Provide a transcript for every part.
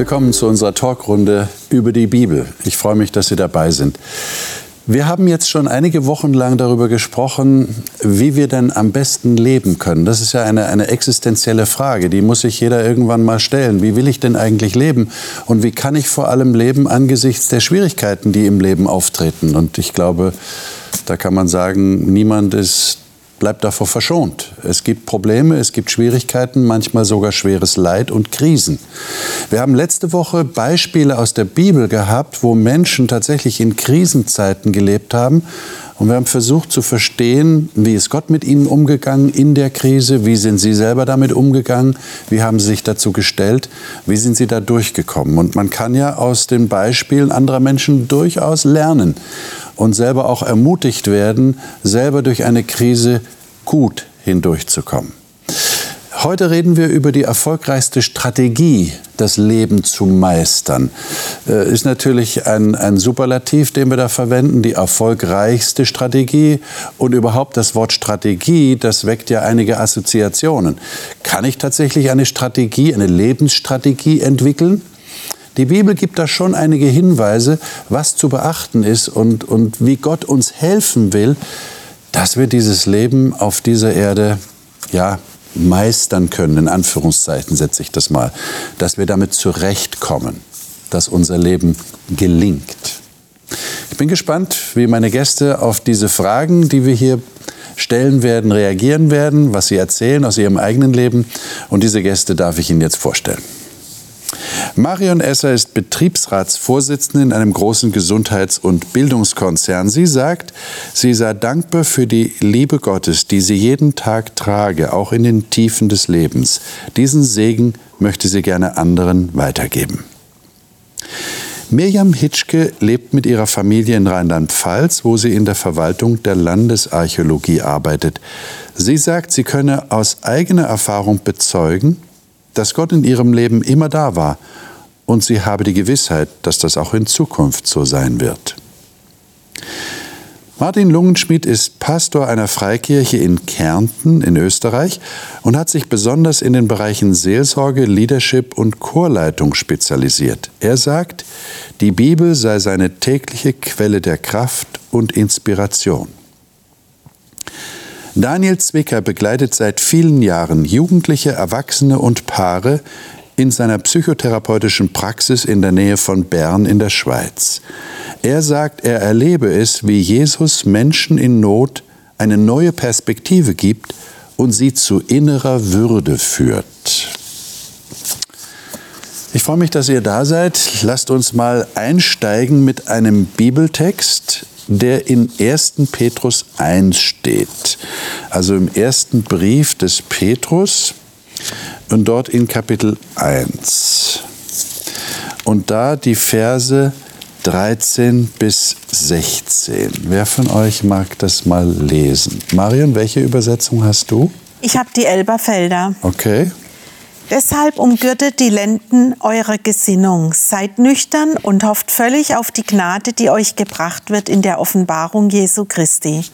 Willkommen zu unserer Talkrunde über die Bibel. Ich freue mich, dass Sie dabei sind. Wir haben jetzt schon einige Wochen lang darüber gesprochen, wie wir denn am besten leben können. Das ist ja eine, eine existenzielle Frage, die muss sich jeder irgendwann mal stellen. Wie will ich denn eigentlich leben? Und wie kann ich vor allem leben angesichts der Schwierigkeiten, die im Leben auftreten? Und ich glaube, da kann man sagen, niemand ist bleibt davor verschont. Es gibt Probleme, es gibt Schwierigkeiten, manchmal sogar schweres Leid und Krisen. Wir haben letzte Woche Beispiele aus der Bibel gehabt, wo Menschen tatsächlich in Krisenzeiten gelebt haben. Und wir haben versucht zu verstehen, wie ist Gott mit ihnen umgegangen in der Krise, wie sind sie selber damit umgegangen, wie haben sie sich dazu gestellt, wie sind sie da durchgekommen. Und man kann ja aus den Beispielen anderer Menschen durchaus lernen und selber auch ermutigt werden, selber durch eine Krise gut hindurchzukommen. Heute reden wir über die erfolgreichste Strategie, das Leben zu meistern. Äh, ist natürlich ein, ein Superlativ, den wir da verwenden, die erfolgreichste Strategie. Und überhaupt das Wort Strategie, das weckt ja einige Assoziationen. Kann ich tatsächlich eine Strategie, eine Lebensstrategie entwickeln? Die Bibel gibt da schon einige Hinweise, was zu beachten ist und, und wie Gott uns helfen will, dass wir dieses Leben auf dieser Erde ja, meistern können, in Anführungszeichen setze ich das mal, dass wir damit zurechtkommen, dass unser Leben gelingt. Ich bin gespannt, wie meine Gäste auf diese Fragen, die wir hier stellen werden, reagieren werden, was sie erzählen aus ihrem eigenen Leben. Und diese Gäste darf ich Ihnen jetzt vorstellen. Marion Esser ist Betriebsratsvorsitzende in einem großen Gesundheits- und Bildungskonzern. Sie sagt, sie sei dankbar für die Liebe Gottes, die sie jeden Tag trage, auch in den Tiefen des Lebens. Diesen Segen möchte sie gerne anderen weitergeben. Mirjam Hitschke lebt mit ihrer Familie in Rheinland-Pfalz, wo sie in der Verwaltung der Landesarchäologie arbeitet. Sie sagt, sie könne aus eigener Erfahrung bezeugen, dass Gott in ihrem Leben immer da war und sie habe die Gewissheit, dass das auch in Zukunft so sein wird. Martin Lungenschmidt ist Pastor einer Freikirche in Kärnten in Österreich und hat sich besonders in den Bereichen Seelsorge, Leadership und Chorleitung spezialisiert. Er sagt, die Bibel sei seine tägliche Quelle der Kraft und Inspiration. Daniel Zwicker begleitet seit vielen Jahren Jugendliche, Erwachsene und Paare in seiner psychotherapeutischen Praxis in der Nähe von Bern in der Schweiz. Er sagt, er erlebe es, wie Jesus Menschen in Not eine neue Perspektive gibt und sie zu innerer Würde führt. Ich freue mich, dass ihr da seid. Lasst uns mal einsteigen mit einem Bibeltext der in 1. Petrus 1 steht. Also im ersten Brief des Petrus und dort in Kapitel 1. Und da die Verse 13 bis 16. Wer von euch mag das mal lesen? Marion, welche Übersetzung hast du? Ich habe die Elberfelder. Okay. Deshalb umgürtet die Lenden eurer Gesinnung, seid nüchtern und hofft völlig auf die Gnade, die euch gebracht wird in der Offenbarung Jesu Christi.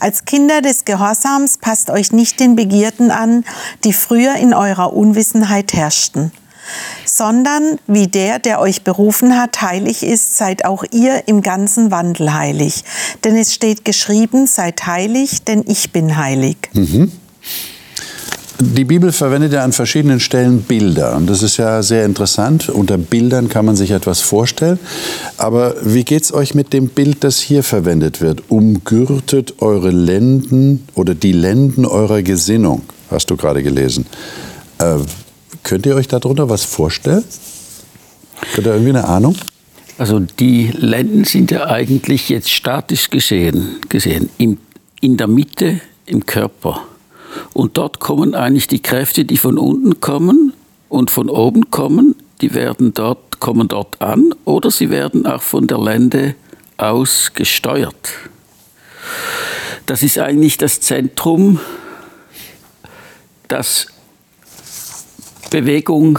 Als Kinder des Gehorsams passt euch nicht den Begierden an, die früher in eurer Unwissenheit herrschten sondern wie der, der euch berufen hat, heilig ist, seid auch ihr im ganzen Wandel heilig. Denn es steht geschrieben, seid heilig, denn ich bin heilig. Mhm. Die Bibel verwendet ja an verschiedenen Stellen Bilder und das ist ja sehr interessant. Unter Bildern kann man sich etwas vorstellen. Aber wie geht es euch mit dem Bild, das hier verwendet wird? Umgürtet eure Lenden oder die Lenden eurer Gesinnung, hast du gerade gelesen. Äh, könnt ihr euch darunter was vorstellen? Habt ihr irgendwie eine Ahnung? Also die Lenden sind ja eigentlich jetzt statisch gesehen, gesehen in, in der Mitte im Körper. Und dort kommen eigentlich die Kräfte, die von unten kommen und von oben kommen, die werden dort, kommen dort an oder sie werden auch von der Lände aus gesteuert. Das ist eigentlich das Zentrum, das Bewegung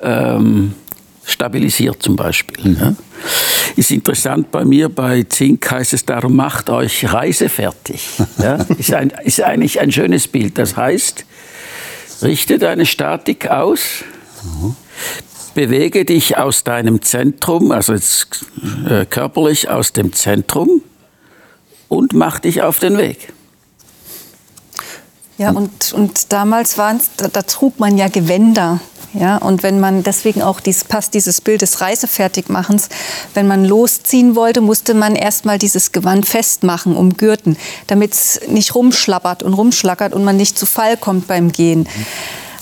ähm, stabilisiert zum Beispiel. Ja. Ist interessant bei mir, bei Zink heißt es darum, macht euch reisefertig. Ja. Ist, ein, ist eigentlich ein schönes Bild. Das heißt, richtet eine Statik aus. bewege dich aus deinem Zentrum, also jetzt, äh, körperlich aus dem Zentrum und mach dich auf den Weg. Ja, und, und damals waren da, da trug man ja Gewänder. Ja, und wenn man deswegen auch dies, passt dieses Bild des Reisefertigmachens, wenn man losziehen wollte, musste man erstmal dieses Gewand festmachen, umgürten, damit es nicht rumschlappert und rumschlackert und man nicht zu Fall kommt beim Gehen.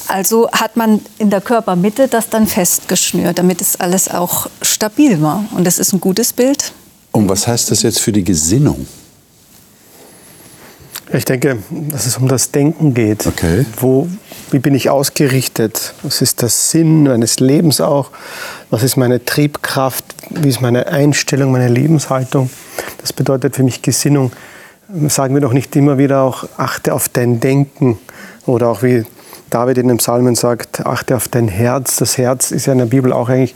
Also hat man in der Körpermitte das dann festgeschnürt, damit es alles auch stabil war. Und das ist ein gutes Bild. Und was heißt das jetzt für die Gesinnung? Ich denke, dass es um das Denken geht. Okay. Wo, wie bin ich ausgerichtet? Was ist der Sinn meines Lebens auch? Was ist meine Triebkraft? Wie ist meine Einstellung, meine Lebenshaltung? Das bedeutet für mich Gesinnung. Sagen wir doch nicht immer wieder auch, achte auf dein Denken. Oder auch wie David in den Psalmen sagt, achte auf dein Herz. Das Herz ist ja in der Bibel auch eigentlich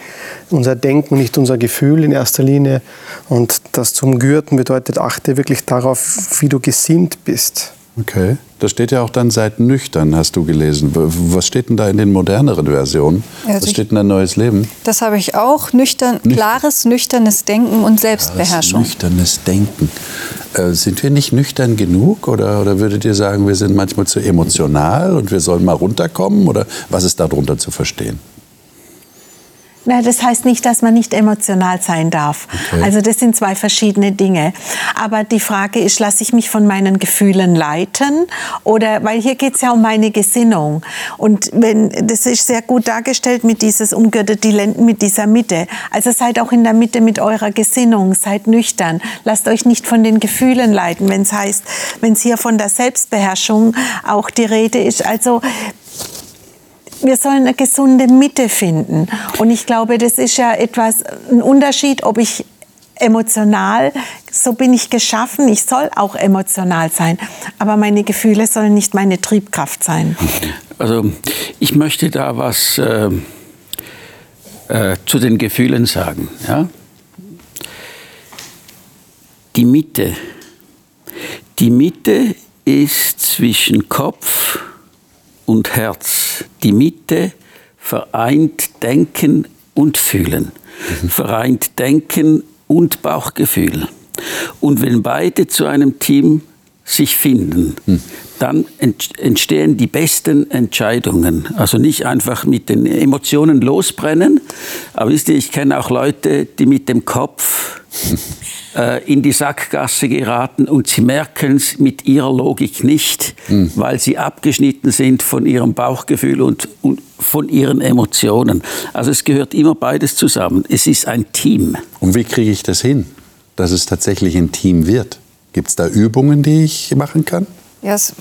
unser Denken, nicht unser Gefühl in erster Linie. Und das zum Gürten bedeutet, achte wirklich darauf, wie du gesinnt bist. Okay. Da steht ja auch dann seid nüchtern, hast du gelesen. Was steht denn da in den moderneren Versionen? Ja, Was steht denn da neues Leben? Das habe ich auch. Nüchtern, Nüch klares, nüchternes Denken und Selbstbeherrschung. Klares, nüchternes Denken. Äh, sind wir nicht nüchtern genug? Oder, oder würdet ihr sagen, wir sind manchmal zu emotional und wir sollen mal runterkommen? Oder was ist darunter zu verstehen? Na, das heißt nicht, dass man nicht emotional sein darf. Okay. Also das sind zwei verschiedene Dinge. Aber die Frage ist, lasse ich mich von meinen Gefühlen leiten? Oder, weil hier geht es ja um meine Gesinnung. Und wenn, das ist sehr gut dargestellt mit dieses umgürtet die Lenden mit dieser Mitte. Also seid auch in der Mitte mit eurer Gesinnung, seid nüchtern. Lasst euch nicht von den Gefühlen leiten, wenn es heißt, wenn es hier von der Selbstbeherrschung auch die Rede ist. Also wir sollen eine gesunde Mitte finden. Und ich glaube, das ist ja etwas, ein Unterschied, ob ich emotional, so bin ich geschaffen, ich soll auch emotional sein, aber meine Gefühle sollen nicht meine Triebkraft sein. Also ich möchte da was äh, äh, zu den Gefühlen sagen. Ja? Die Mitte. Die Mitte ist zwischen Kopf und Herz. Die Mitte vereint Denken und Fühlen. Mhm. Vereint Denken und Bauchgefühl. Und wenn beide zu einem Team sich finden, mhm. dann entstehen die besten Entscheidungen. Also nicht einfach mit den Emotionen losbrennen, aber wisst ihr, ich kenne auch Leute, die mit dem Kopf äh, in die Sackgasse geraten und sie merken es mit ihrer Logik nicht, mhm. weil sie abgeschnitten sind von ihrem Bauchgefühl und, und von ihren Emotionen. Also es gehört immer beides zusammen. Es ist ein Team. Und wie kriege ich das hin, dass es tatsächlich ein Team wird? Gibt es da Übungen, die ich machen kann? Ja, es,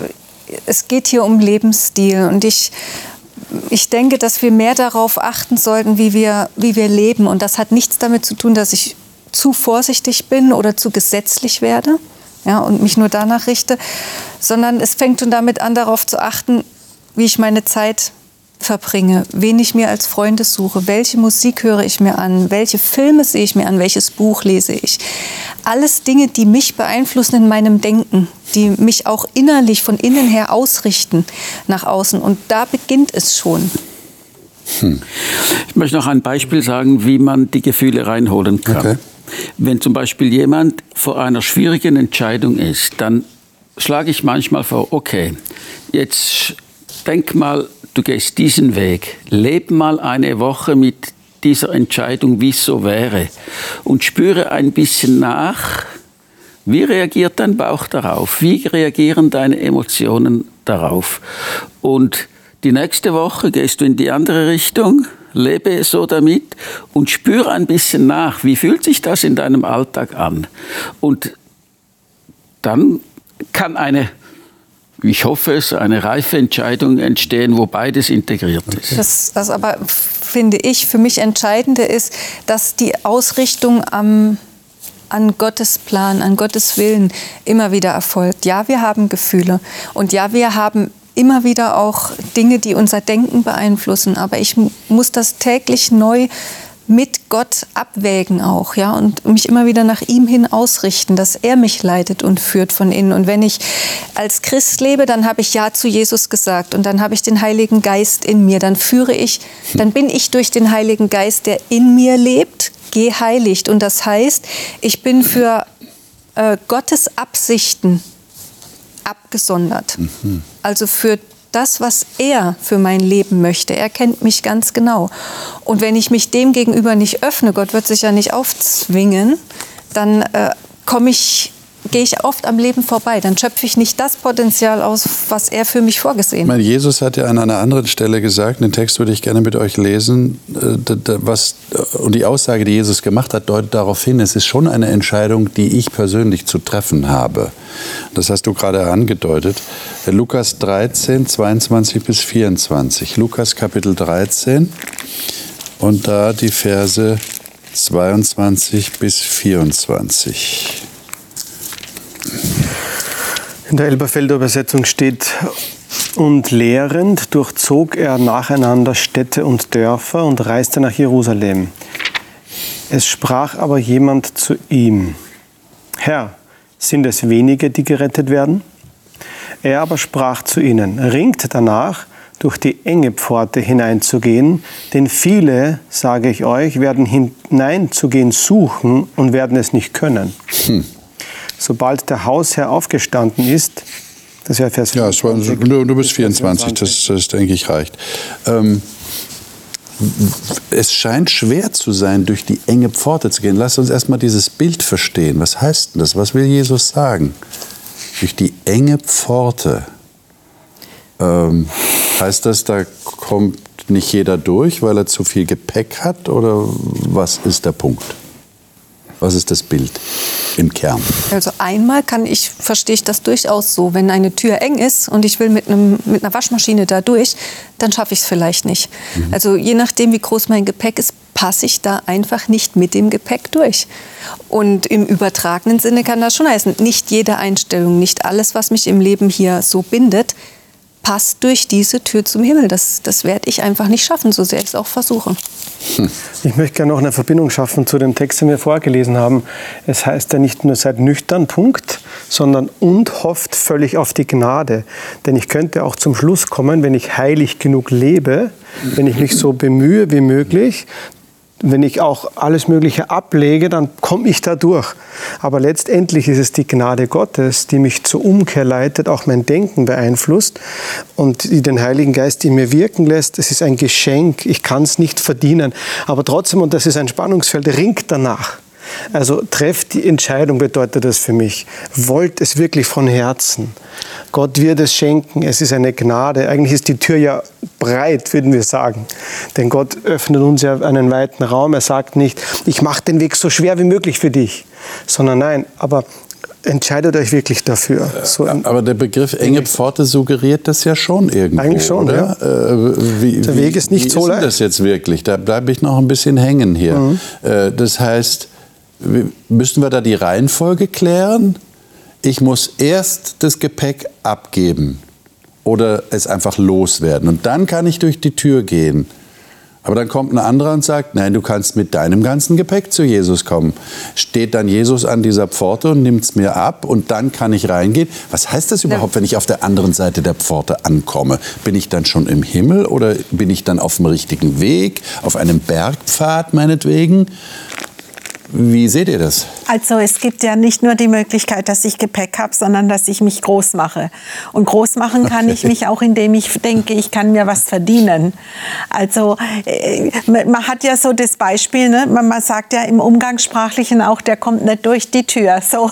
es geht hier um Lebensstil und ich ich denke, dass wir mehr darauf achten sollten, wie wir, wie wir leben. Und das hat nichts damit zu tun, dass ich zu vorsichtig bin oder zu gesetzlich werde ja, und mich nur danach richte, sondern es fängt schon damit an, darauf zu achten, wie ich meine Zeit verbringe, wen ich mir als Freunde suche, welche Musik höre ich mir an, welche Filme sehe ich mir an, welches Buch lese ich. Alles Dinge, die mich beeinflussen in meinem Denken, die mich auch innerlich von innen her ausrichten nach außen. Und da beginnt es schon. Hm. Ich möchte noch ein Beispiel sagen, wie man die Gefühle reinholen kann. Okay. Wenn zum Beispiel jemand vor einer schwierigen Entscheidung ist, dann schlage ich manchmal vor, okay, jetzt denk mal, du gehst diesen Weg, leb mal eine Woche mit dieser Entscheidung, wie es so wäre und spüre ein bisschen nach, wie reagiert dein Bauch darauf, wie reagieren deine Emotionen darauf. Und die nächste Woche gehst du in die andere Richtung lebe so damit und spüre ein bisschen nach, wie fühlt sich das in deinem Alltag an. Und dann kann eine, ich hoffe es, eine reife Entscheidung entstehen, wo beides integriert ist. Das, das aber, finde ich, für mich Entscheidende ist, dass die Ausrichtung am an Gottes Plan, an Gottes Willen immer wieder erfolgt. Ja, wir haben Gefühle und ja, wir haben immer wieder auch Dinge, die unser Denken beeinflussen. Aber ich muss das täglich neu mit Gott abwägen auch, ja, und mich immer wieder nach ihm hin ausrichten, dass er mich leitet und führt von innen. Und wenn ich als Christ lebe, dann habe ich Ja zu Jesus gesagt und dann habe ich den Heiligen Geist in mir. Dann führe ich, dann bin ich durch den Heiligen Geist, der in mir lebt, geheiligt. Und das heißt, ich bin für äh, Gottes Absichten abgesondert. Mhm. Also für das, was er für mein Leben möchte. Er kennt mich ganz genau. Und wenn ich mich dem gegenüber nicht öffne, Gott wird sich ja nicht aufzwingen, dann äh, komme ich gehe ich oft am Leben vorbei. Dann schöpfe ich nicht das Potenzial aus, was er für mich vorgesehen hat. Jesus hat ja an einer anderen Stelle gesagt, den Text würde ich gerne mit euch lesen, äh, was, äh, und die Aussage, die Jesus gemacht hat, deutet darauf hin, es ist schon eine Entscheidung, die ich persönlich zu treffen habe. Das hast du gerade angedeutet. Lukas 13, 22 bis 24. Lukas Kapitel 13 und da die Verse 22 bis 24. In der Elberfelder Übersetzung steht, und lehrend durchzog er nacheinander Städte und Dörfer und reiste nach Jerusalem. Es sprach aber jemand zu ihm, Herr, sind es wenige, die gerettet werden? Er aber sprach zu ihnen, ringt danach, durch die enge Pforte hineinzugehen, denn viele, sage ich euch, werden hineinzugehen suchen und werden es nicht können. Hm sobald der Hausherr aufgestanden ist, das wäre Vers 24. Ja, war, du bist 24, das, das denke ich reicht. Ähm, es scheint schwer zu sein, durch die enge Pforte zu gehen. Lass uns erstmal dieses Bild verstehen. Was heißt denn das? Was will Jesus sagen? Durch die enge Pforte. Ähm, heißt das, da kommt nicht jeder durch, weil er zu viel Gepäck hat? Oder was ist der Punkt? Was ist das Bild im Kern? Also einmal kann ich, verstehe ich das durchaus so, wenn eine Tür eng ist und ich will mit, einem, mit einer Waschmaschine da durch, dann schaffe ich es vielleicht nicht. Mhm. Also je nachdem, wie groß mein Gepäck ist, passe ich da einfach nicht mit dem Gepäck durch. Und im übertragenen Sinne kann das schon heißen, nicht jede Einstellung, nicht alles, was mich im Leben hier so bindet, passt durch diese Tür zum Himmel. Das, das werde ich einfach nicht schaffen, so sehr ich es auch versuche. Hm. Ich möchte gerne noch eine Verbindung schaffen zu dem Text, den wir vorgelesen haben. Es heißt ja nicht nur seid nüchtern, Punkt, sondern und hofft völlig auf die Gnade. Denn ich könnte auch zum Schluss kommen, wenn ich heilig genug lebe, wenn ich mich so bemühe wie möglich, wenn ich auch alles Mögliche ablege, dann komme ich da durch. Aber letztendlich ist es die Gnade Gottes, die mich zur Umkehr leitet, auch mein Denken beeinflusst und die den Heiligen Geist in mir wirken lässt. Es ist ein Geschenk, ich kann es nicht verdienen. Aber trotzdem, und das ist ein Spannungsfeld, ringt danach. Also trefft die Entscheidung, bedeutet das für mich. Wollt es wirklich von Herzen. Gott wird es schenken, es ist eine Gnade. Eigentlich ist die Tür ja breit, würden wir sagen. Denn Gott öffnet uns ja einen weiten Raum. Er sagt nicht, ich mache den Weg so schwer wie möglich für dich, sondern nein, aber entscheidet euch wirklich dafür. So aber der Begriff enge Pforte suggeriert das ja schon irgendwo. Eigentlich schon, oder? Ja. Äh, wie, der Weg ist nicht wie so leicht. Wie ist das jetzt wirklich? Da bleibe ich noch ein bisschen hängen hier. Mhm. Äh, das heißt, müssen wir da die Reihenfolge klären? Ich muss erst das Gepäck abgeben oder es einfach loswerden. Und dann kann ich durch die Tür gehen. Aber dann kommt ein anderer und sagt, nein, du kannst mit deinem ganzen Gepäck zu Jesus kommen. Steht dann Jesus an dieser Pforte und nimmt es mir ab und dann kann ich reingehen. Was heißt das überhaupt, wenn ich auf der anderen Seite der Pforte ankomme? Bin ich dann schon im Himmel oder bin ich dann auf dem richtigen Weg, auf einem Bergpfad meinetwegen? Wie seht ihr das? Also es gibt ja nicht nur die Möglichkeit, dass ich Gepäck habe, sondern dass ich mich groß mache. Und groß machen kann okay. ich mich auch, indem ich denke, ich kann mir was verdienen. Also äh, man hat ja so das Beispiel, ne? man sagt ja im Umgangssprachlichen auch, der kommt nicht durch die Tür. So.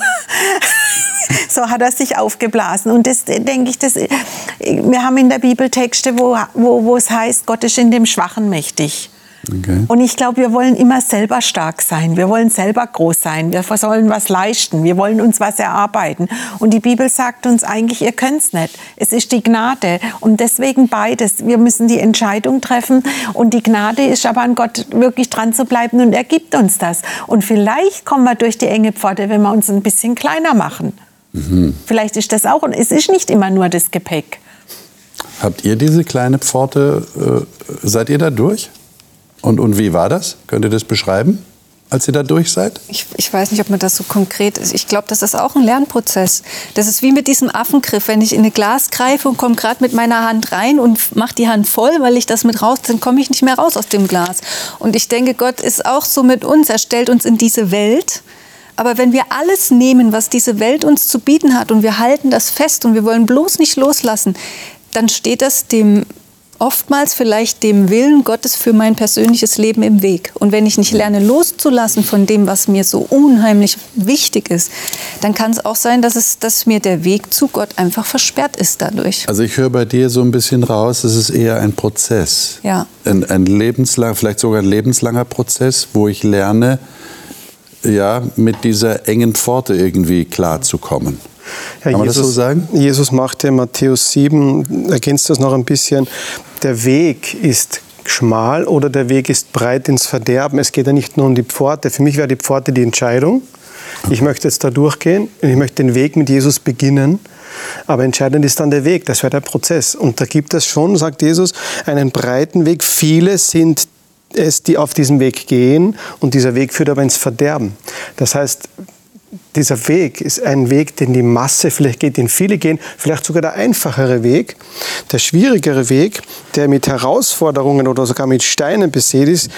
so hat er sich aufgeblasen. Und das denke ich, das, wir haben in der Bibel Texte, wo, wo, wo es heißt, Gott ist in dem Schwachen mächtig. Okay. Und ich glaube, wir wollen immer selber stark sein. Wir wollen selber groß sein. Wir sollen was leisten. Wir wollen uns was erarbeiten. Und die Bibel sagt uns eigentlich, ihr könnt es nicht. Es ist die Gnade. Und deswegen beides. Wir müssen die Entscheidung treffen. Und die Gnade ist aber an Gott wirklich dran zu bleiben. Und er gibt uns das. Und vielleicht kommen wir durch die enge Pforte, wenn wir uns ein bisschen kleiner machen. Mhm. Vielleicht ist das auch. Und es ist nicht immer nur das Gepäck. Habt ihr diese kleine Pforte, äh, seid ihr da durch? Und, und wie war das? Könnt ihr das beschreiben? als ihr da durch seid? Ich, ich weiß nicht, ob man das so konkret ist. Ich glaube, das ist auch ein Lernprozess. Das ist wie mit diesem Affengriff. Wenn ich in ein Glas greife und komme gerade mit meiner Hand rein und mache die Hand voll, weil ich das mit raus, dann komme ich nicht mehr raus aus dem Glas. Und ich denke, Gott ist auch so mit uns. Er stellt uns in diese Welt. Aber wenn wir alles nehmen, was diese Welt uns zu bieten hat und wir halten das fest und wir wollen bloß nicht loslassen, dann steht das dem oftmals vielleicht dem Willen Gottes für mein persönliches Leben im Weg. Und wenn ich nicht lerne loszulassen von dem, was mir so unheimlich wichtig ist, dann kann es auch sein, dass, es, dass mir der Weg zu Gott einfach versperrt ist dadurch. Also ich höre bei dir so ein bisschen raus, es ist eher ein Prozess. Ja. Ein, ein lebenslang, vielleicht sogar ein lebenslanger Prozess, wo ich lerne, ja, mit dieser engen Pforte irgendwie klarzukommen. Ja, Kann man Jesus, das so sagen? Jesus macht ja Matthäus 7, ergänzt das noch ein bisschen, der Weg ist schmal oder der Weg ist breit ins Verderben. Es geht ja nicht nur um die Pforte. Für mich wäre die Pforte die Entscheidung. Ich möchte jetzt da durchgehen und ich möchte den Weg mit Jesus beginnen. Aber entscheidend ist dann der Weg, das wäre der Prozess. Und da gibt es schon, sagt Jesus, einen breiten Weg. Viele sind es, die auf diesem Weg gehen und dieser Weg führt aber ins Verderben. Das heißt, dieser Weg ist ein Weg, den die Masse vielleicht geht, den viele gehen, vielleicht sogar der einfachere Weg. Der schwierigere Weg, der mit Herausforderungen oder sogar mit Steinen besät ist,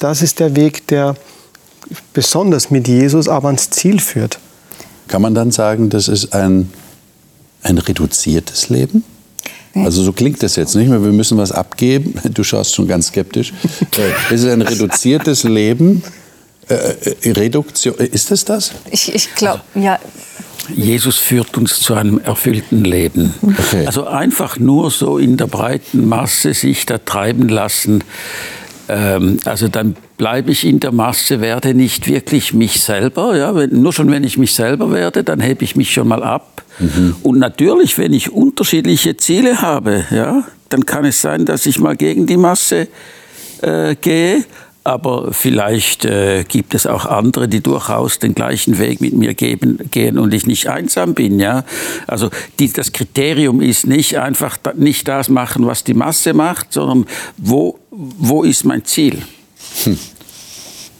das ist der Weg, der besonders mit Jesus aber ans Ziel führt. Kann man dann sagen, das ist ein, ein reduziertes Leben? Also so klingt das jetzt nicht mehr. Wir müssen was abgeben. Du schaust schon ganz skeptisch. Äh, es ist ein reduziertes Leben äh, äh, Reduktion, ist es das? Ich, ich glaube, ja. Jesus führt uns zu einem erfüllten Leben. Okay. Also einfach nur so in der breiten Masse sich da treiben lassen. Ähm, also dann bleibe ich in der Masse, werde nicht wirklich mich selber. Ja, wenn, nur schon wenn ich mich selber werde, dann hebe ich mich schon mal ab. Mhm. Und natürlich, wenn ich unterschiedliche Ziele habe, ja, dann kann es sein, dass ich mal gegen die Masse äh, gehe aber vielleicht äh, gibt es auch andere, die durchaus den gleichen Weg mit mir geben, gehen und ich nicht einsam bin. Ja? Also die, das Kriterium ist nicht einfach nicht das machen, was die Masse macht, sondern wo, wo ist mein Ziel? Hm.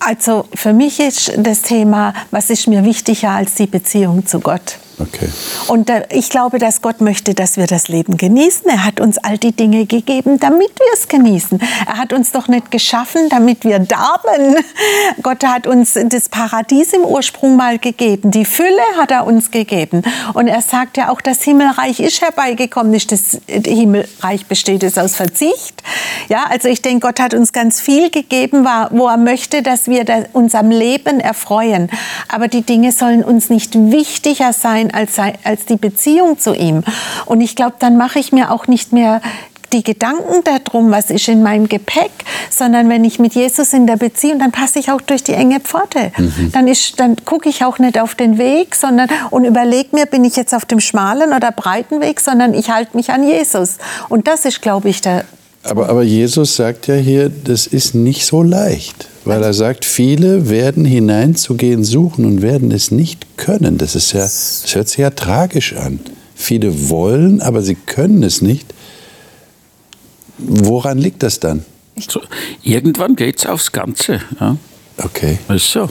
Also für mich ist das Thema, was ist mir wichtiger als die Beziehung zu Gott? Okay. Und ich glaube, dass Gott möchte, dass wir das Leben genießen. Er hat uns all die Dinge gegeben, damit wir es genießen. Er hat uns doch nicht geschaffen, damit wir darben. Gott hat uns das Paradies im Ursprung mal gegeben. Die Fülle hat er uns gegeben. Und er sagt ja auch, das Himmelreich ist herbeigekommen. Nicht das Himmelreich besteht es aus Verzicht. Ja, also ich denke, Gott hat uns ganz viel gegeben, wo er möchte, dass wir uns am Leben erfreuen. Aber die Dinge sollen uns nicht wichtiger sein sein als, als die Beziehung zu ihm. Und ich glaube, dann mache ich mir auch nicht mehr die Gedanken darum, was ist in meinem Gepäck, sondern wenn ich mit Jesus in der Beziehung, dann passe ich auch durch die enge Pforte. Mhm. Dann, dann gucke ich auch nicht auf den Weg, sondern und überlege mir, bin ich jetzt auf dem schmalen oder breiten Weg, sondern ich halte mich an Jesus. Und das ist, glaube ich, der. Aber, aber Jesus sagt ja hier, das ist nicht so leicht. Weil er sagt, viele werden hineinzugehen suchen und werden es nicht können. Das, ist ja, das hört sich ja tragisch an. Viele wollen, aber sie können es nicht. Woran liegt das dann? So, irgendwann geht es aufs Ganze. Ja. Okay. ist so.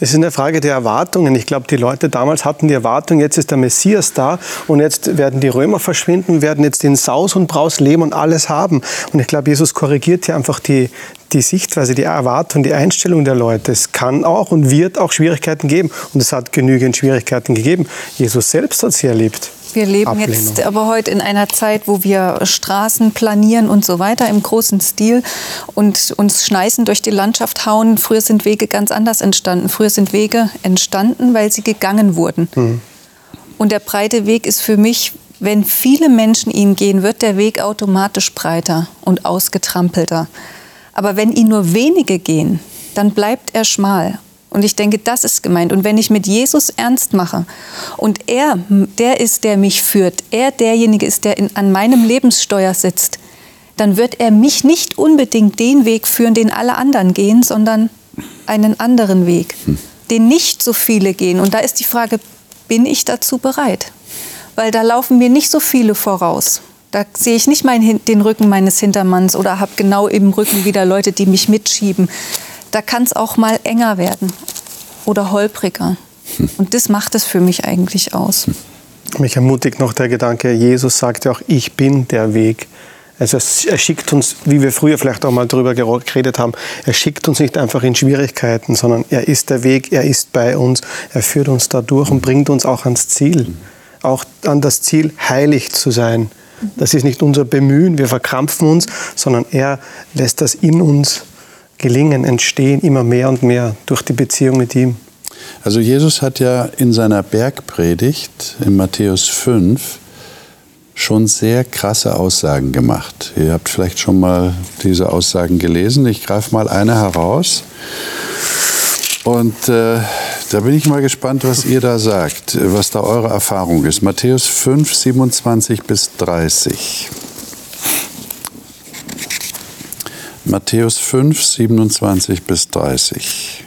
Es ist eine Frage der Erwartungen. Ich glaube, die Leute damals hatten die Erwartung, jetzt ist der Messias da und jetzt werden die Römer verschwinden, werden jetzt in Saus und Braus leben und alles haben. Und ich glaube, Jesus korrigiert hier einfach die, die Sichtweise, die Erwartung, die Einstellung der Leute. Es kann auch und wird auch Schwierigkeiten geben. Und es hat genügend Schwierigkeiten gegeben. Jesus selbst hat sie erlebt. Wir leben Ablehnung. jetzt aber heute in einer Zeit, wo wir Straßen planieren und so weiter im großen Stil und uns Schneisen durch die Landschaft hauen. Früher sind Wege ganz anders entstanden. Früher sind Wege entstanden, weil sie gegangen wurden. Mhm. Und der breite Weg ist für mich, wenn viele Menschen ihn gehen, wird der Weg automatisch breiter und ausgetrampelter. Aber wenn ihn nur wenige gehen, dann bleibt er schmal. Und ich denke, das ist gemeint. Und wenn ich mit Jesus ernst mache und er der ist, der mich führt, er derjenige ist, der in, an meinem Lebenssteuer sitzt, dann wird er mich nicht unbedingt den Weg führen, den alle anderen gehen, sondern einen anderen Weg, hm. den nicht so viele gehen. Und da ist die Frage, bin ich dazu bereit? Weil da laufen mir nicht so viele voraus. Da sehe ich nicht mein, den Rücken meines Hintermanns oder habe genau im Rücken wieder Leute, die mich mitschieben. Da kann es auch mal enger werden oder holpriger. Hm. Und das macht es für mich eigentlich aus. Mich ermutigt noch der Gedanke, Jesus sagt ja auch, ich bin der Weg. Also er schickt uns, wie wir früher vielleicht auch mal darüber geredet haben, er schickt uns nicht einfach in Schwierigkeiten, sondern er ist der Weg, er ist bei uns, er führt uns da durch und bringt uns auch ans Ziel. Auch an das Ziel, heilig zu sein. Das ist nicht unser Bemühen, wir verkrampfen uns, sondern er lässt das in uns gelingen, entstehen, immer mehr und mehr durch die Beziehung mit ihm. Also Jesus hat ja in seiner Bergpredigt in Matthäus 5 schon sehr krasse Aussagen gemacht. Ihr habt vielleicht schon mal diese Aussagen gelesen. Ich greife mal eine heraus. Und äh, da bin ich mal gespannt, was ihr da sagt, was da eure Erfahrung ist. Matthäus 5, 27 bis 30. Matthäus 5, 27 bis 30.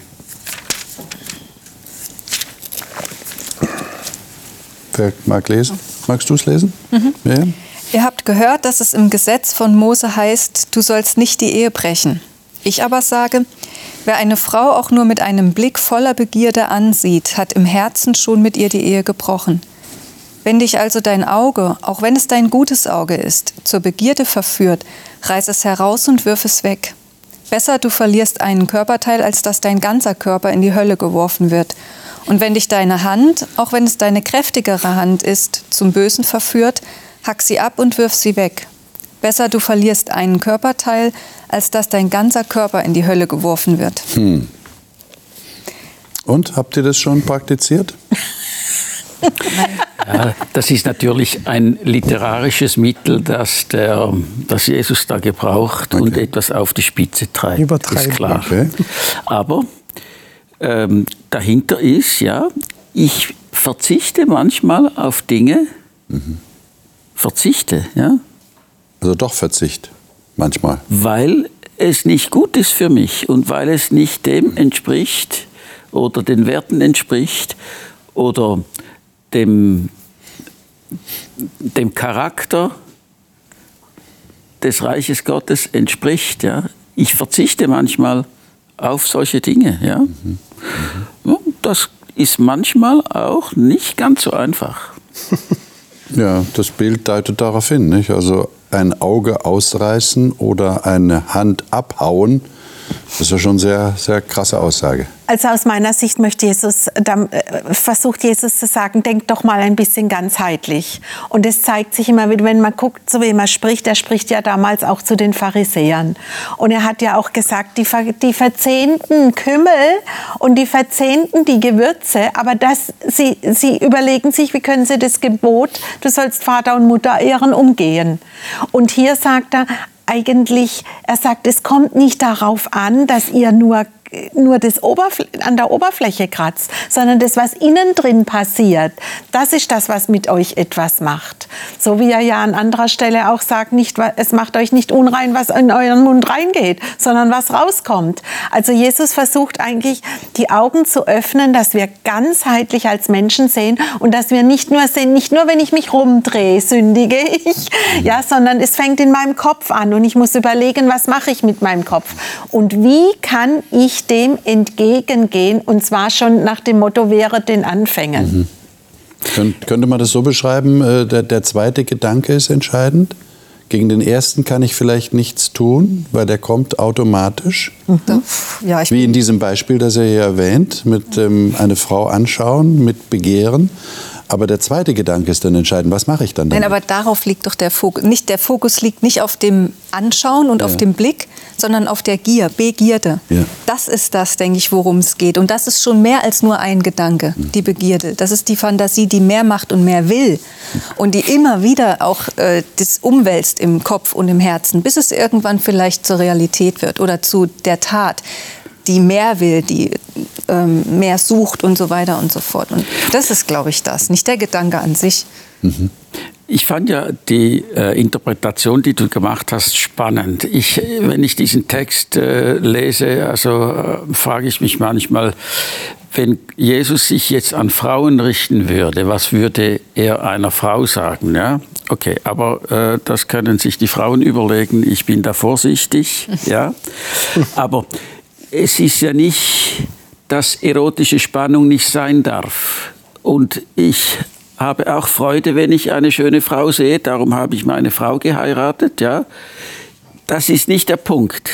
Wer mag lesen? Magst du es lesen? Mhm. Ja. Ihr habt gehört, dass es im Gesetz von Mose heißt, du sollst nicht die Ehe brechen. Ich aber sage, wer eine Frau auch nur mit einem Blick voller Begierde ansieht, hat im Herzen schon mit ihr die Ehe gebrochen. Wenn dich also dein Auge, auch wenn es dein gutes Auge ist, zur Begierde verführt, reiß es heraus und wirf es weg. Besser du verlierst einen Körperteil, als dass dein ganzer Körper in die Hölle geworfen wird. Und wenn dich deine Hand, auch wenn es deine kräftigere Hand ist, zum Bösen verführt, hack sie ab und wirf sie weg. Besser du verlierst einen Körperteil, als dass dein ganzer Körper in die Hölle geworfen wird. Hm. Und habt ihr das schon praktiziert? ja, das ist natürlich ein literarisches Mittel, das, der, das Jesus da gebraucht okay. und etwas auf die Spitze treibt. Übertreiben. Ist klar. Okay. Aber ähm, dahinter ist, ja, ich verzichte manchmal auf Dinge, mhm. verzichte, ja. Also doch Verzicht, manchmal. Weil es nicht gut ist für mich und weil es nicht dem entspricht oder den Werten entspricht oder dem, dem Charakter des Reiches Gottes entspricht. Ja. Ich verzichte manchmal auf solche Dinge. Ja. Mhm. Mhm. Das ist manchmal auch nicht ganz so einfach. Ja, das Bild deutet darauf hin. Nicht? Also ein Auge ausreißen oder eine Hand abhauen das ist ja schon sehr, sehr krasse Aussage. Also aus meiner Sicht möchte Jesus, äh, versucht Jesus zu sagen, denk doch mal ein bisschen ganzheitlich. Und es zeigt sich immer wieder, wenn man guckt, zu wem er spricht. Er spricht ja damals auch zu den Pharisäern. Und er hat ja auch gesagt, die, die verzehnten Kümmel und die verzehnten die Gewürze, aber das, sie, sie überlegen sich, wie können sie das Gebot, du sollst Vater und Mutter ehren, umgehen. Und hier sagt er, eigentlich, er sagt, es kommt nicht darauf an, dass ihr nur nur das Oberfl an der Oberfläche kratzt, sondern das, was innen drin passiert, das ist das, was mit euch etwas macht. So wie er ja an anderer Stelle auch sagt, nicht, es macht euch nicht unrein, was in euren Mund reingeht, sondern was rauskommt. Also Jesus versucht eigentlich, die Augen zu öffnen, dass wir ganzheitlich als Menschen sehen und dass wir nicht nur sehen, nicht nur, wenn ich mich rumdrehe, sündige ich, ja, sondern es fängt in meinem Kopf an und ich muss überlegen, was mache ich mit meinem Kopf und wie kann ich ich dem entgegengehen und zwar schon nach dem Motto wäre den Anfängen. Mhm. könnte man das so beschreiben, äh, der, der zweite Gedanke ist entscheidend? Gegen den ersten kann ich vielleicht nichts tun, weil der kommt automatisch. Mhm. Ja, Wie in diesem Beispiel, das er hier erwähnt, mit ähm, eine Frau anschauen, mit Begehren. Aber der zweite Gedanke ist dann entscheidend, was mache ich dann damit? Nein, aber darauf liegt doch der Fokus. Nicht, der Fokus liegt nicht auf dem Anschauen und ja. auf dem Blick, sondern auf der Gier, Begierde. Ja. Das ist das, denke ich, worum es geht. Und das ist schon mehr als nur ein Gedanke, mhm. die Begierde. Das ist die Fantasie, die mehr macht und mehr will. Und die immer wieder auch äh, das umwälzt im Kopf und im Herzen, bis es irgendwann vielleicht zur Realität wird oder zu der Tat die mehr will, die ähm, mehr sucht und so weiter und so fort. Und das ist, glaube ich, das, nicht der Gedanke an sich. Mhm. Ich fand ja die äh, Interpretation, die du gemacht hast, spannend. Ich, wenn ich diesen Text äh, lese, also äh, frage ich mich manchmal, wenn Jesus sich jetzt an Frauen richten würde, was würde er einer Frau sagen? Ja? Okay, aber äh, das können sich die Frauen überlegen. Ich bin da vorsichtig, ja. Aber es ist ja nicht, dass erotische Spannung nicht sein darf. Und ich habe auch Freude, wenn ich eine schöne Frau sehe. Darum habe ich meine Frau geheiratet, ja. Das ist nicht der Punkt.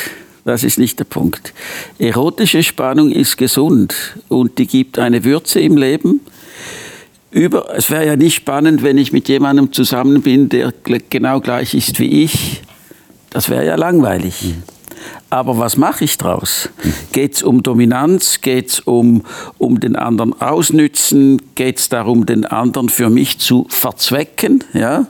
Das ist nicht der Punkt. Erotische Spannung ist gesund und die gibt eine Würze im Leben. Über, es wäre ja nicht spannend, wenn ich mit jemandem zusammen bin, der genau gleich ist wie ich. Das wäre ja langweilig. Mhm. Aber was mache ich daraus? Geht es um Dominanz? Geht es um, um den anderen ausnützen? Geht es darum, den anderen für mich zu verzwecken? Ja?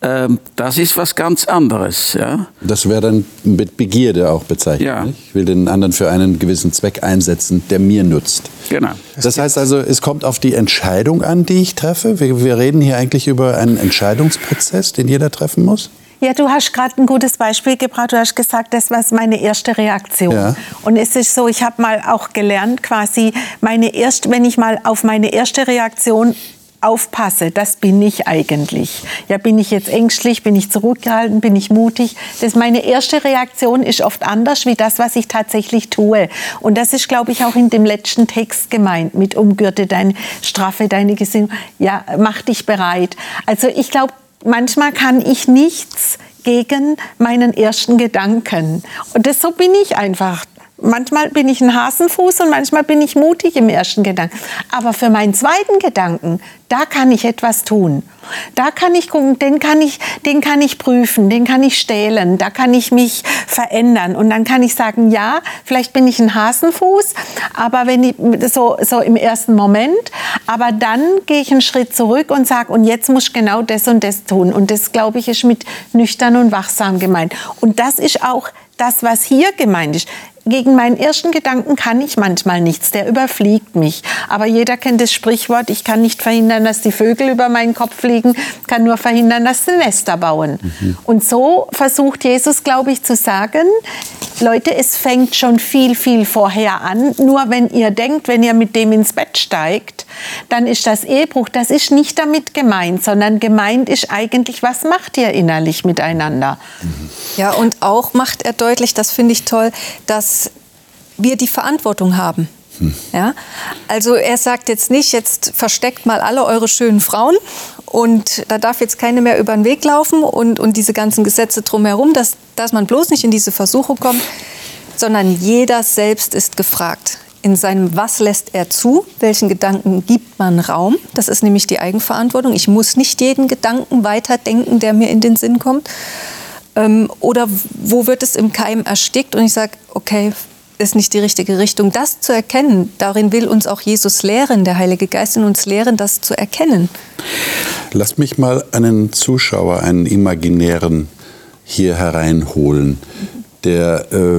Ähm, das ist was ganz anderes. Ja? Das wäre dann mit Begierde auch bezeichnet. Ja. Ich will den anderen für einen gewissen Zweck einsetzen, der mir nutzt. Genau. Das heißt also, es kommt auf die Entscheidung an, die ich treffe. Wir, wir reden hier eigentlich über einen Entscheidungsprozess, den jeder treffen muss. Ja, du hast gerade ein gutes Beispiel gebracht. Du hast gesagt, das war meine erste Reaktion. Ja. Und es ist so, ich habe mal auch gelernt, quasi meine erste, wenn ich mal auf meine erste Reaktion aufpasse, das bin ich eigentlich. Ja, bin ich jetzt ängstlich, bin ich zurückgehalten, bin ich mutig? Das meine erste Reaktion ist oft anders wie das, was ich tatsächlich tue. Und das ist, glaube ich, auch in dem letzten Text gemeint mit umgürte deine Straffe, deine Gesinnung. Ja, mach dich bereit. Also ich glaube, manchmal kann ich nichts gegen meinen ersten Gedanken. Und das so bin ich einfach. Manchmal bin ich ein Hasenfuß und manchmal bin ich mutig im ersten Gedanken. Aber für meinen zweiten Gedanken, da kann ich etwas tun. Da kann ich gucken, den kann ich, den kann ich prüfen, den kann ich stählen, da kann ich mich verändern. Und dann kann ich sagen, ja, vielleicht bin ich ein Hasenfuß, aber wenn ich, so, so im ersten Moment, aber dann gehe ich einen Schritt zurück und sage, und jetzt muss ich genau das und das tun. Und das, glaube ich, ist mit nüchtern und wachsam gemeint. Und das ist auch das, was hier gemeint ist gegen meinen ersten Gedanken kann ich manchmal nichts, der überfliegt mich. Aber jeder kennt das Sprichwort, ich kann nicht verhindern, dass die Vögel über meinen Kopf fliegen, kann nur verhindern, dass sie Nester bauen. Mhm. Und so versucht Jesus, glaube ich, zu sagen, Leute, es fängt schon viel, viel vorher an. Nur wenn ihr denkt, wenn ihr mit dem ins Bett steigt, dann ist das Ehebruch, das ist nicht damit gemeint, sondern gemeint ist eigentlich, was macht ihr innerlich miteinander? Ja, und auch macht er deutlich, das finde ich toll, dass wir die Verantwortung haben. Hm. Ja? Also er sagt jetzt nicht, jetzt versteckt mal alle eure schönen Frauen und da darf jetzt keine mehr über den Weg laufen und, und diese ganzen Gesetze drumherum, dass, dass man bloß nicht in diese Versuchung kommt, sondern jeder selbst ist gefragt in seinem Was lässt er zu, welchen Gedanken gibt man Raum. Das ist nämlich die Eigenverantwortung. Ich muss nicht jeden Gedanken weiterdenken, der mir in den Sinn kommt. Ähm, oder wo wird es im Keim erstickt und ich sage, okay, ist nicht die richtige Richtung. Das zu erkennen, darin will uns auch Jesus lehren, der Heilige Geist in uns lehren, das zu erkennen. Lass mich mal einen Zuschauer, einen imaginären hier hereinholen der äh,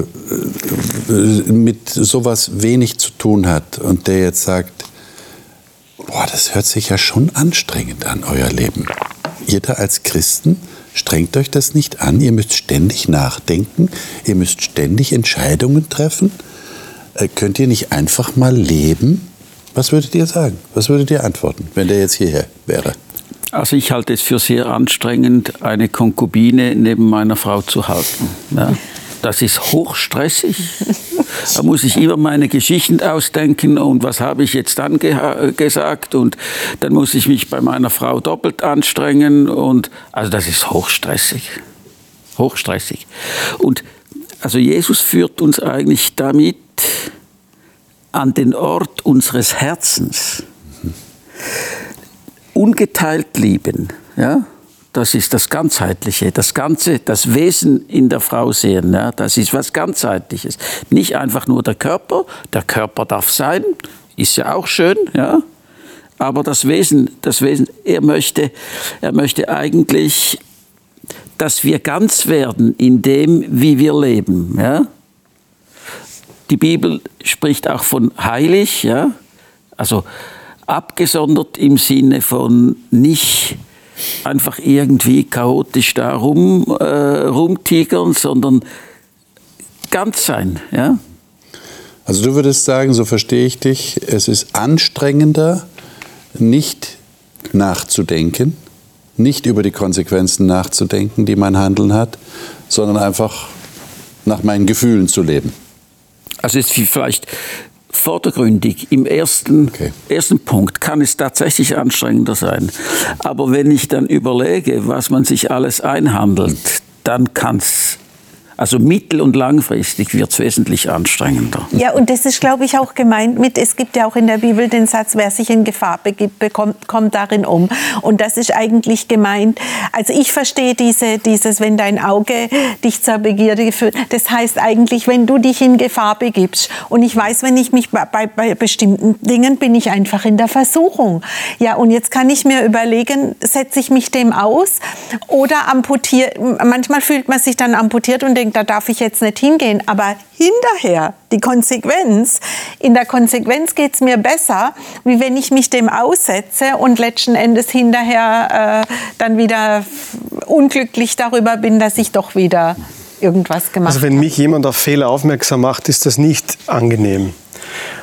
äh, mit sowas wenig zu tun hat und der jetzt sagt, boah, das hört sich ja schon anstrengend an, euer Leben. Da als Christen, strengt euch das nicht an, ihr müsst ständig nachdenken, ihr müsst ständig Entscheidungen treffen. Äh, könnt ihr nicht einfach mal leben? Was würdet ihr sagen? Was würdet ihr antworten, wenn der jetzt hierher wäre? Also ich halte es für sehr anstrengend, eine Konkubine neben meiner Frau zu halten. Ja. Das ist hochstressig. Da muss ich immer meine Geschichten ausdenken und was habe ich jetzt dann ge gesagt und dann muss ich mich bei meiner Frau doppelt anstrengen und also das ist hochstressig. Hochstressig. Und also Jesus führt uns eigentlich damit an den Ort unseres Herzens. Ungeteilt lieben, ja? Das ist das Ganzheitliche, das Ganze, das Wesen in der Frau sehen. Ja, das ist was Ganzheitliches. Nicht einfach nur der Körper. Der Körper darf sein, ist ja auch schön, ja. Aber das Wesen, das Wesen, er möchte, er möchte eigentlich, dass wir ganz werden in dem, wie wir leben, ja. Die Bibel spricht auch von heilig, ja. Also abgesondert im Sinne von nicht einfach irgendwie chaotisch da rum, äh, rumtigern, sondern ganz sein. Ja? Also du würdest sagen, so verstehe ich dich, es ist anstrengender, nicht nachzudenken, nicht über die Konsequenzen nachzudenken, die mein Handeln hat, sondern einfach nach meinen Gefühlen zu leben. Also ist vielleicht vordergründig im ersten, okay. ersten Punkt kann es tatsächlich anstrengender sein. Aber wenn ich dann überlege, was man sich alles einhandelt, dann kann es also mittel- und langfristig wird es wesentlich anstrengender. Ja, und das ist, glaube ich, auch gemeint mit, es gibt ja auch in der Bibel den Satz, wer sich in Gefahr begibt, bekommt, kommt darin um. Und das ist eigentlich gemeint, also ich verstehe diese, dieses, wenn dein Auge dich zur Begierde führt, das heißt eigentlich, wenn du dich in Gefahr begibst. Und ich weiß, wenn ich mich bei, bei, bestimmten Dingen bin ich einfach in der Versuchung. Ja, und jetzt kann ich mir überlegen, setze ich mich dem aus oder amputiere, manchmal fühlt man sich dann amputiert und denkt, da darf ich jetzt nicht hingehen. Aber hinterher, die Konsequenz, in der Konsequenz geht es mir besser, wie wenn ich mich dem aussetze und letzten Endes hinterher äh, dann wieder unglücklich darüber bin, dass ich doch wieder irgendwas gemacht habe. Also wenn mich jemand auf Fehler aufmerksam macht, ist das nicht angenehm.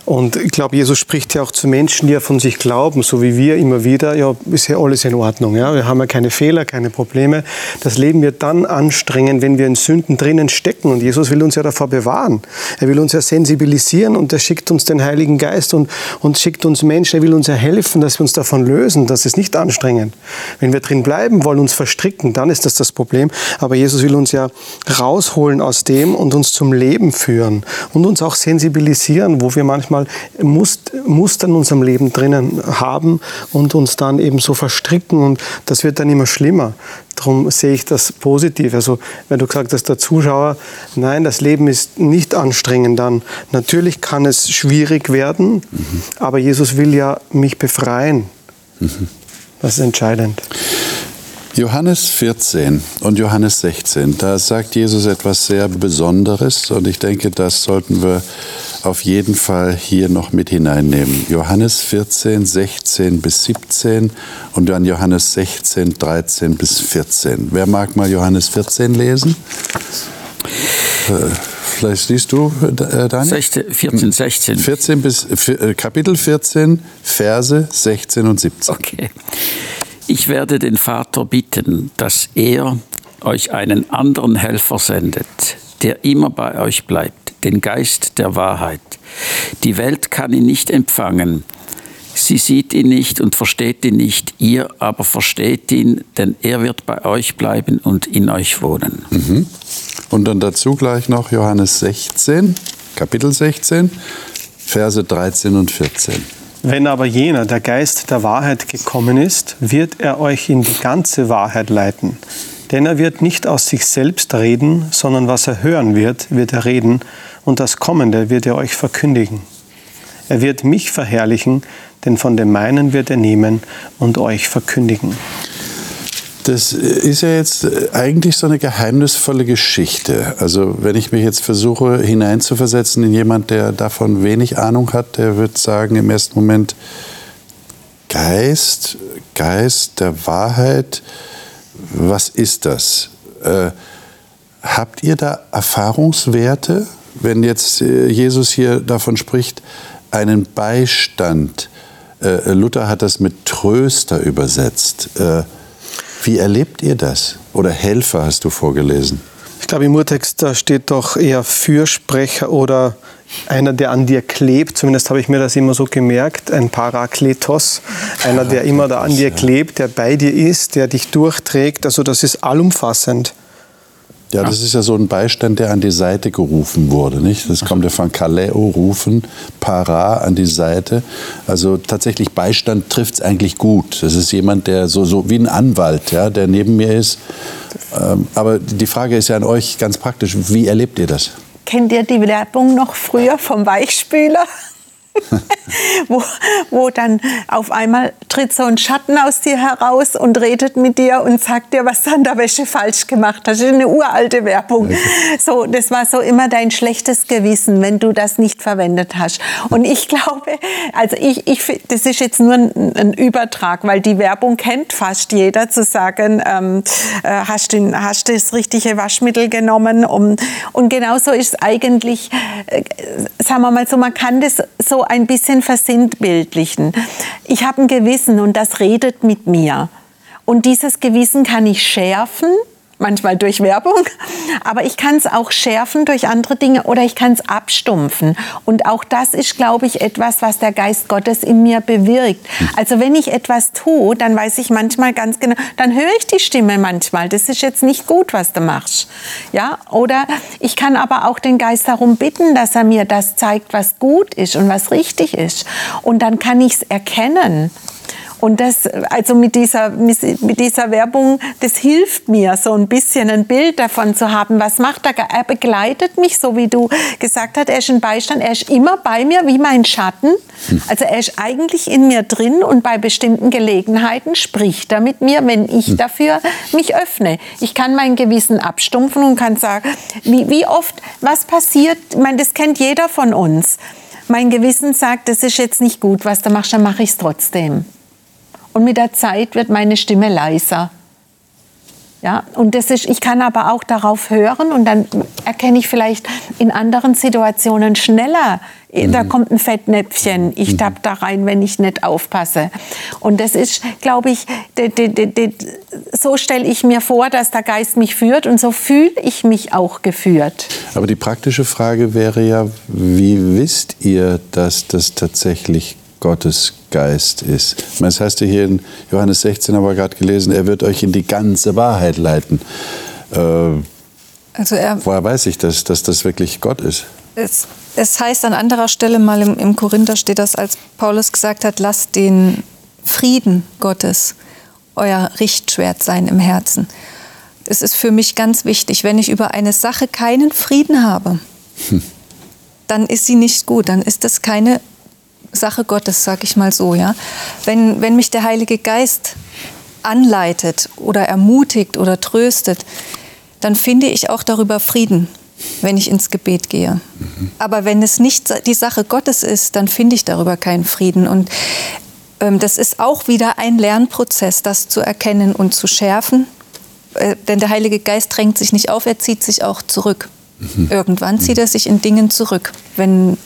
Und ich glaube, Jesus spricht ja auch zu Menschen, die ja von sich glauben, so wie wir immer wieder, ja, ist ja alles in Ordnung. Ja? Wir haben ja keine Fehler, keine Probleme. Das Leben wird dann anstrengen, wenn wir in Sünden drinnen stecken. Und Jesus will uns ja davor bewahren. Er will uns ja sensibilisieren und er schickt uns den Heiligen Geist und, und schickt uns Menschen. Er will uns ja helfen, dass wir uns davon lösen. Das ist nicht anstrengend. Wenn wir drin bleiben wollen, uns verstricken, dann ist das das Problem. Aber Jesus will uns ja rausholen aus dem und uns zum Leben führen und uns auch sensibilisieren, wo wir manchmal manchmal Muster in unserem Leben drinnen haben und uns dann eben so verstricken und das wird dann immer schlimmer. Darum sehe ich das positiv. Also wenn du gesagt hast, der Zuschauer, nein, das Leben ist nicht anstrengend, dann natürlich kann es schwierig werden, mhm. aber Jesus will ja mich befreien. Mhm. Das ist entscheidend. Johannes 14 und Johannes 16, da sagt Jesus etwas sehr Besonderes und ich denke, das sollten wir auf jeden Fall hier noch mit hineinnehmen. Johannes 14, 16 bis 17 und dann Johannes 16, 13 bis 14. Wer mag mal Johannes 14 lesen? Äh, vielleicht siehst du, äh, Daniel? 16, 14, 16. 14 bis, äh, Kapitel 14, Verse 16 und 17. Okay. Ich werde den Vater bitten, dass er euch einen anderen Helfer sendet, der immer bei euch bleibt den Geist der Wahrheit. Die Welt kann ihn nicht empfangen. Sie sieht ihn nicht und versteht ihn nicht, ihr aber versteht ihn, denn er wird bei euch bleiben und in euch wohnen. Mhm. Und dann dazu gleich noch Johannes 16, Kapitel 16, Verse 13 und 14. Wenn aber jener, der Geist der Wahrheit gekommen ist, wird er euch in die ganze Wahrheit leiten. Denn er wird nicht aus sich selbst reden, sondern was er hören wird, wird er reden, und das Kommende wird er euch verkündigen. Er wird mich verherrlichen, denn von dem meinen wird er nehmen und euch verkündigen. Das ist ja jetzt eigentlich so eine geheimnisvolle Geschichte. Also wenn ich mich jetzt versuche hineinzuversetzen in jemand, der davon wenig Ahnung hat, der wird sagen im ersten Moment, Geist, Geist der Wahrheit, was ist das? Äh, habt ihr da Erfahrungswerte, wenn jetzt äh, Jesus hier davon spricht, einen Beistand? Äh, Luther hat das mit Tröster übersetzt. Äh, wie erlebt ihr das? Oder Helfer hast du vorgelesen? Ich glaube, im Urtext da steht doch eher Fürsprecher oder einer, der an dir klebt, zumindest habe ich mir das immer so gemerkt, ein Parakletos, einer, der immer da an dir klebt, der bei dir ist, der dich durchträgt. Also das ist allumfassend. Ja, das ist ja so ein Beistand, der an die Seite gerufen wurde. Nicht? Das kommt ja von Kaleo, rufen, para, an die Seite. Also tatsächlich Beistand trifft es eigentlich gut. Das ist jemand, der so, so wie ein Anwalt, ja, der neben mir ist. Ähm, aber die Frage ist ja an euch ganz praktisch, wie erlebt ihr das? Kennt ihr die Werbung noch früher vom Weichspüler? Wo, wo dann auf einmal tritt so ein Schatten aus dir heraus und redet mit dir und sagt dir, was du an der Wäsche falsch gemacht hast. Das ist eine uralte Werbung. Okay. So, das war so immer dein schlechtes Gewissen, wenn du das nicht verwendet hast. Und ich glaube, also ich, ich das ist jetzt nur ein, ein Übertrag, weil die Werbung kennt fast jeder, zu sagen, ähm, äh, hast, du hast das richtige Waschmittel genommen. Um, und genauso ist es eigentlich, äh, sagen wir mal so, man kann das so ein bisschen versinnbildlichen. Ich habe ein Gewissen und das redet mit mir. Und dieses Gewissen kann ich schärfen manchmal durch Werbung, aber ich kann es auch schärfen durch andere Dinge oder ich kann es abstumpfen. Und auch das ist, glaube ich, etwas, was der Geist Gottes in mir bewirkt. Also wenn ich etwas tue, dann weiß ich manchmal ganz genau, dann höre ich die Stimme manchmal, das ist jetzt nicht gut, was du machst. Ja? Oder ich kann aber auch den Geist darum bitten, dass er mir das zeigt, was gut ist und was richtig ist. Und dann kann ich es erkennen. Und das, also mit dieser, mit dieser Werbung, das hilft mir, so ein bisschen ein Bild davon zu haben, was macht er. Er begleitet mich, so wie du gesagt hast, er ist ein Beistand, er ist immer bei mir wie mein Schatten. Also er ist eigentlich in mir drin und bei bestimmten Gelegenheiten spricht er mit mir, wenn ich dafür mich öffne. Ich kann mein Gewissen abstumpfen und kann sagen, wie, wie oft, was passiert, ich meine, das kennt jeder von uns. Mein Gewissen sagt, das ist jetzt nicht gut, was du machst, dann mache ich es trotzdem. Und mit der Zeit wird meine Stimme leiser. Ja, und das ist, ich kann aber auch darauf hören und dann erkenne ich vielleicht in anderen Situationen schneller, mhm. da kommt ein Fettnäpfchen, ich mhm. tapp da rein, wenn ich nicht aufpasse. Und das ist, glaube ich, de, de, de, so stelle ich mir vor, dass der Geist mich führt und so fühle ich mich auch geführt. Aber die praktische Frage wäre ja, wie wisst ihr, dass das tatsächlich Gottes Geist ist. Das heißt ja hier in Johannes 16, haben wir gerade gelesen, er wird euch in die ganze Wahrheit leiten. Äh, also er, woher weiß ich das, dass das wirklich Gott ist? Es, es heißt an anderer Stelle mal im, im Korinther steht das, als Paulus gesagt hat, lasst den Frieden Gottes euer Richtschwert sein im Herzen. Es ist für mich ganz wichtig, wenn ich über eine Sache keinen Frieden habe, hm. dann ist sie nicht gut, dann ist das keine Sache Gottes, sag ich mal so, ja. Wenn, wenn mich der Heilige Geist anleitet oder ermutigt oder tröstet, dann finde ich auch darüber Frieden, wenn ich ins Gebet gehe. Mhm. Aber wenn es nicht die Sache Gottes ist, dann finde ich darüber keinen Frieden. Und ähm, das ist auch wieder ein Lernprozess, das zu erkennen und zu schärfen. Äh, denn der Heilige Geist drängt sich nicht auf, er zieht sich auch zurück. Mhm. Irgendwann zieht er sich in Dingen zurück, wenn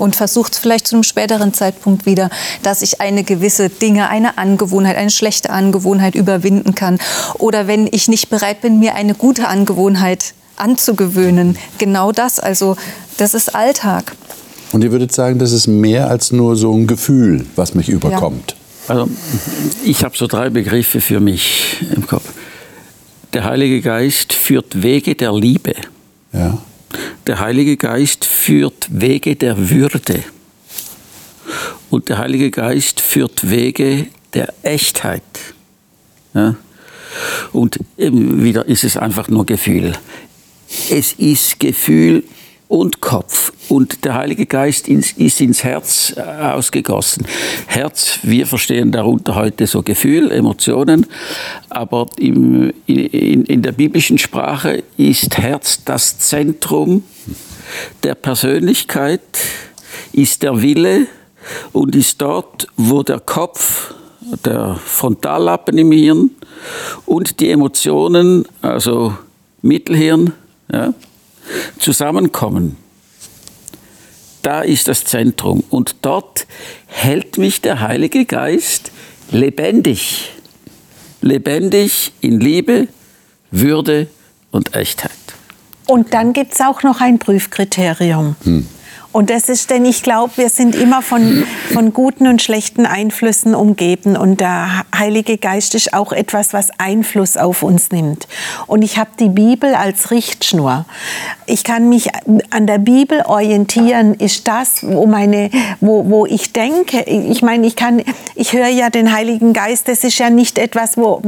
und versucht es vielleicht zu einem späteren Zeitpunkt wieder, dass ich eine gewisse Dinge, eine Angewohnheit, eine schlechte Angewohnheit überwinden kann. Oder wenn ich nicht bereit bin, mir eine gute Angewohnheit anzugewöhnen. Genau das, also das ist Alltag. Und ihr würdet sagen, das ist mehr als nur so ein Gefühl, was mich überkommt. Ja. Also ich habe so drei Begriffe für mich im Kopf. Der Heilige Geist führt Wege der Liebe. Ja. Der Heilige Geist führt Wege der Würde. Und der Heilige Geist führt Wege der Echtheit. Ja? Und wieder ist es einfach nur Gefühl. Es ist Gefühl und Kopf. Und der Heilige Geist ist ins Herz äh, ausgegossen. Herz, wir verstehen darunter heute so Gefühl, Emotionen, aber im, in, in der biblischen Sprache ist Herz das Zentrum der Persönlichkeit, ist der Wille und ist dort, wo der Kopf, der Frontallappen im Hirn und die Emotionen, also Mittelhirn, ja, zusammenkommen. Da ist das Zentrum und dort hält mich der Heilige Geist lebendig. Lebendig in Liebe, Würde und Echtheit. Und dann gibt es auch noch ein Prüfkriterium. Hm. Und das ist, denn ich glaube, wir sind immer von, von guten und schlechten Einflüssen umgeben. Und der Heilige Geist ist auch etwas, was Einfluss auf uns nimmt. Und ich habe die Bibel als Richtschnur. Ich kann mich an der Bibel orientieren. Ist das, wo meine, wo, wo ich denke? Ich meine, ich ich höre ja den Heiligen Geist. Das ist ja nicht etwas, wo,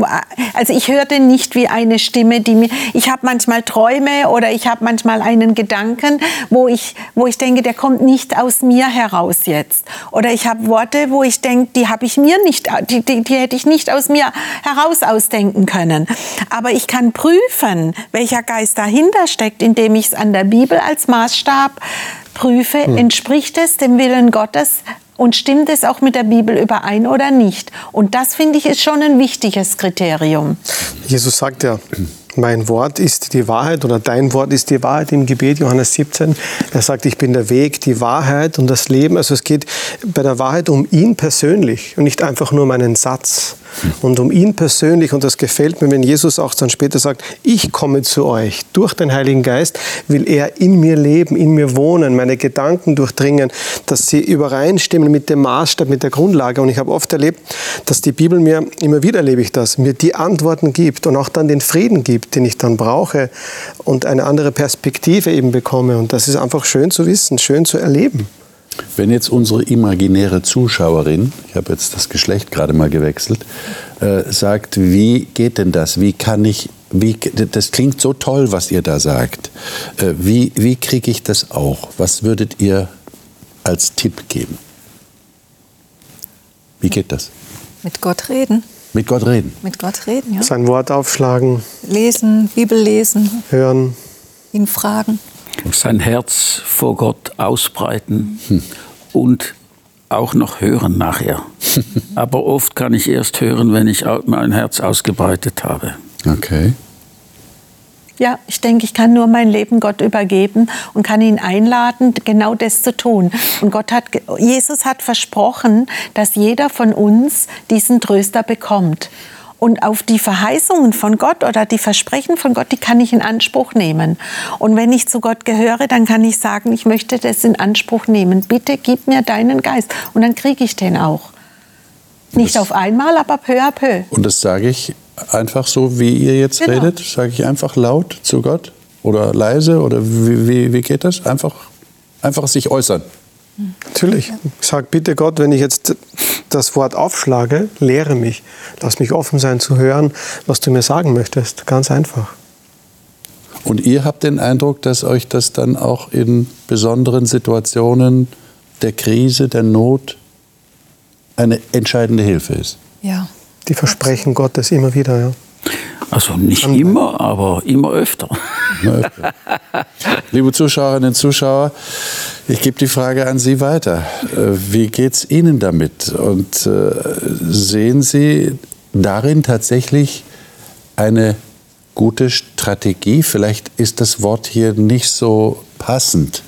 also ich höre den nicht wie eine Stimme, die mir, ich habe manchmal Träume oder ich habe manchmal einen Gedanken, wo ich, wo ich denke, der kommt nicht aus mir heraus jetzt. Oder ich habe Worte, wo ich denke, die habe ich mir nicht, die, die, die hätte ich nicht aus mir heraus ausdenken können. Aber ich kann prüfen, welcher Geist dahinter steckt, indem ich es an der Bibel als Maßstab prüfe, hm. entspricht es dem Willen Gottes und stimmt es auch mit der Bibel überein oder nicht? Und das finde ich ist schon ein wichtiges Kriterium. Jesus sagt ja, mein Wort ist die Wahrheit oder dein Wort ist die Wahrheit im Gebet, Johannes 17. Er sagt, ich bin der Weg, die Wahrheit und das Leben. Also es geht bei der Wahrheit um ihn persönlich und nicht einfach nur um einen Satz. Und um ihn persönlich, und das gefällt mir, wenn Jesus auch dann später sagt, ich komme zu euch. Durch den Heiligen Geist will er in mir leben, in mir wohnen, meine Gedanken durchdringen, dass sie übereinstimmen mit dem Maßstab, mit der Grundlage. Und ich habe oft erlebt, dass die Bibel mir, immer wieder erlebe ich das, mir die Antworten gibt und auch dann den Frieden gibt, den ich dann brauche und eine andere Perspektive eben bekomme. Und das ist einfach schön zu wissen, schön zu erleben. Wenn jetzt unsere imaginäre Zuschauerin, ich habe jetzt das Geschlecht gerade mal gewechselt, äh, sagt, wie geht denn das? Wie kann ich, wie, das klingt so toll, was ihr da sagt. Äh, wie wie kriege ich das auch? Was würdet ihr als Tipp geben? Wie geht das? Mit Gott reden. Mit Gott reden. Mit Gott reden, ja. Sein Wort aufschlagen, Lesen, Bibel lesen, hören. ihn fragen. Sein Herz vor Gott ausbreiten und auch noch hören nachher. Aber oft kann ich erst hören, wenn ich mein Herz ausgebreitet habe. Okay. Ja, ich denke, ich kann nur mein Leben Gott übergeben und kann ihn einladen, genau das zu tun. Und Gott hat, Jesus hat versprochen, dass jeder von uns diesen Tröster bekommt. Und auf die Verheißungen von Gott oder die Versprechen von Gott, die kann ich in Anspruch nehmen. Und wenn ich zu Gott gehöre, dann kann ich sagen, ich möchte das in Anspruch nehmen. Bitte gib mir deinen Geist. Und dann kriege ich den auch. Nicht auf einmal, aber peu à peu. Und das sage ich einfach so, wie ihr jetzt Genau. redet? Sage ich einfach laut zu Gott? Oder leise? Oder wie, wie, wie geht das? Einfach, einfach sich äußern. Natürlich. Ich sage, bitte Gott, wenn ich jetzt das Wort aufschlage, lehre mich. Lass mich offen sein zu hören, was du mir sagen möchtest. Ganz einfach. Und ihr habt den Eindruck, dass euch das dann auch in besonderen Situationen der Krise, der Not eine entscheidende Hilfe ist. Ja. Die Versprechen Gottes immer wieder. Ja. Also nicht immer, aber immer öfter. Liebe Zuschauerinnen und Zuschauer, ich gebe die Frage an Sie weiter. Äh, Wie geht es Ihnen damit? Und äh, sehen Sie darin tatsächlich eine gute Strategie? Vielleicht ist das Wort hier nicht so passend,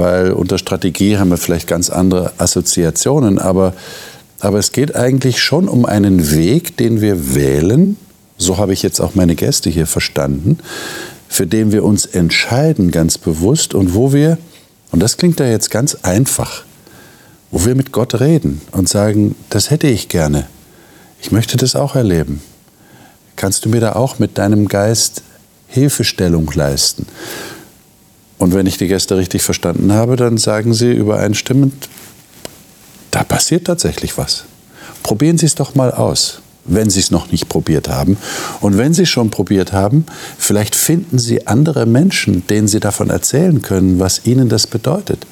weil unter Strategie haben wir vielleicht ganz andere Assoziationen, aber, aber es geht eigentlich schon um einen Weg, den wir wählen, so habe ich jetzt auch meine Gäste hier verstanden, für den wir uns entscheiden ganz bewusst und wo wir, und das klingt ja jetzt ganz einfach, wo wir mit Gott reden und sagen, das hätte ich gerne, ich möchte das auch erleben. Kannst du mir da auch mit deinem Geist Hilfestellung leisten? Und wenn ich die Gäste richtig verstanden habe, dann sagen sie übereinstimmend, da passiert tatsächlich was. Probieren Sie es doch mal aus, wenn Sie es noch nicht probiert haben. Und wenn Sie es schon probiert haben, vielleicht finden Sie andere Menschen, denen Sie davon erzählen können, was Ihnen das bedeutet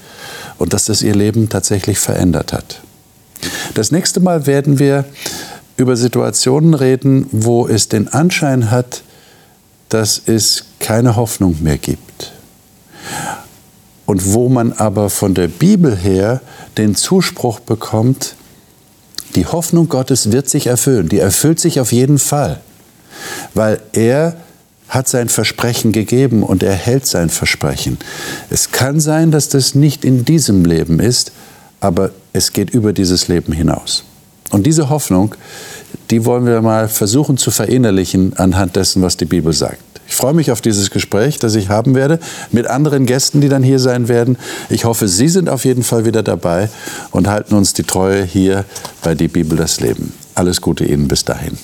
und dass das Ihr Leben tatsächlich verändert hat. Das nächste Mal werden wir über Situationen reden, wo es den Anschein hat, dass es keine Hoffnung mehr gibt. Und wo man aber von der Bibel her den Zuspruch bekommt, die Hoffnung Gottes wird sich erfüllen. Die erfüllt sich auf jeden Fall. Weil er hat sein Versprechen gegeben und er hält sein Versprechen. Es kann sein, dass das nicht in diesem Leben ist, aber es geht über dieses Leben hinaus. Und diese Hoffnung, die wollen wir mal versuchen zu verinnerlichen anhand dessen, was die Bibel sagt. Ich freue mich auf dieses Gespräch, das ich haben werde mit anderen Gästen, die dann hier sein werden. Ich hoffe, Sie sind auf jeden Fall wieder dabei und halten uns die Treue hier bei Die Bibel das Leben. Alles Gute Ihnen bis dahin.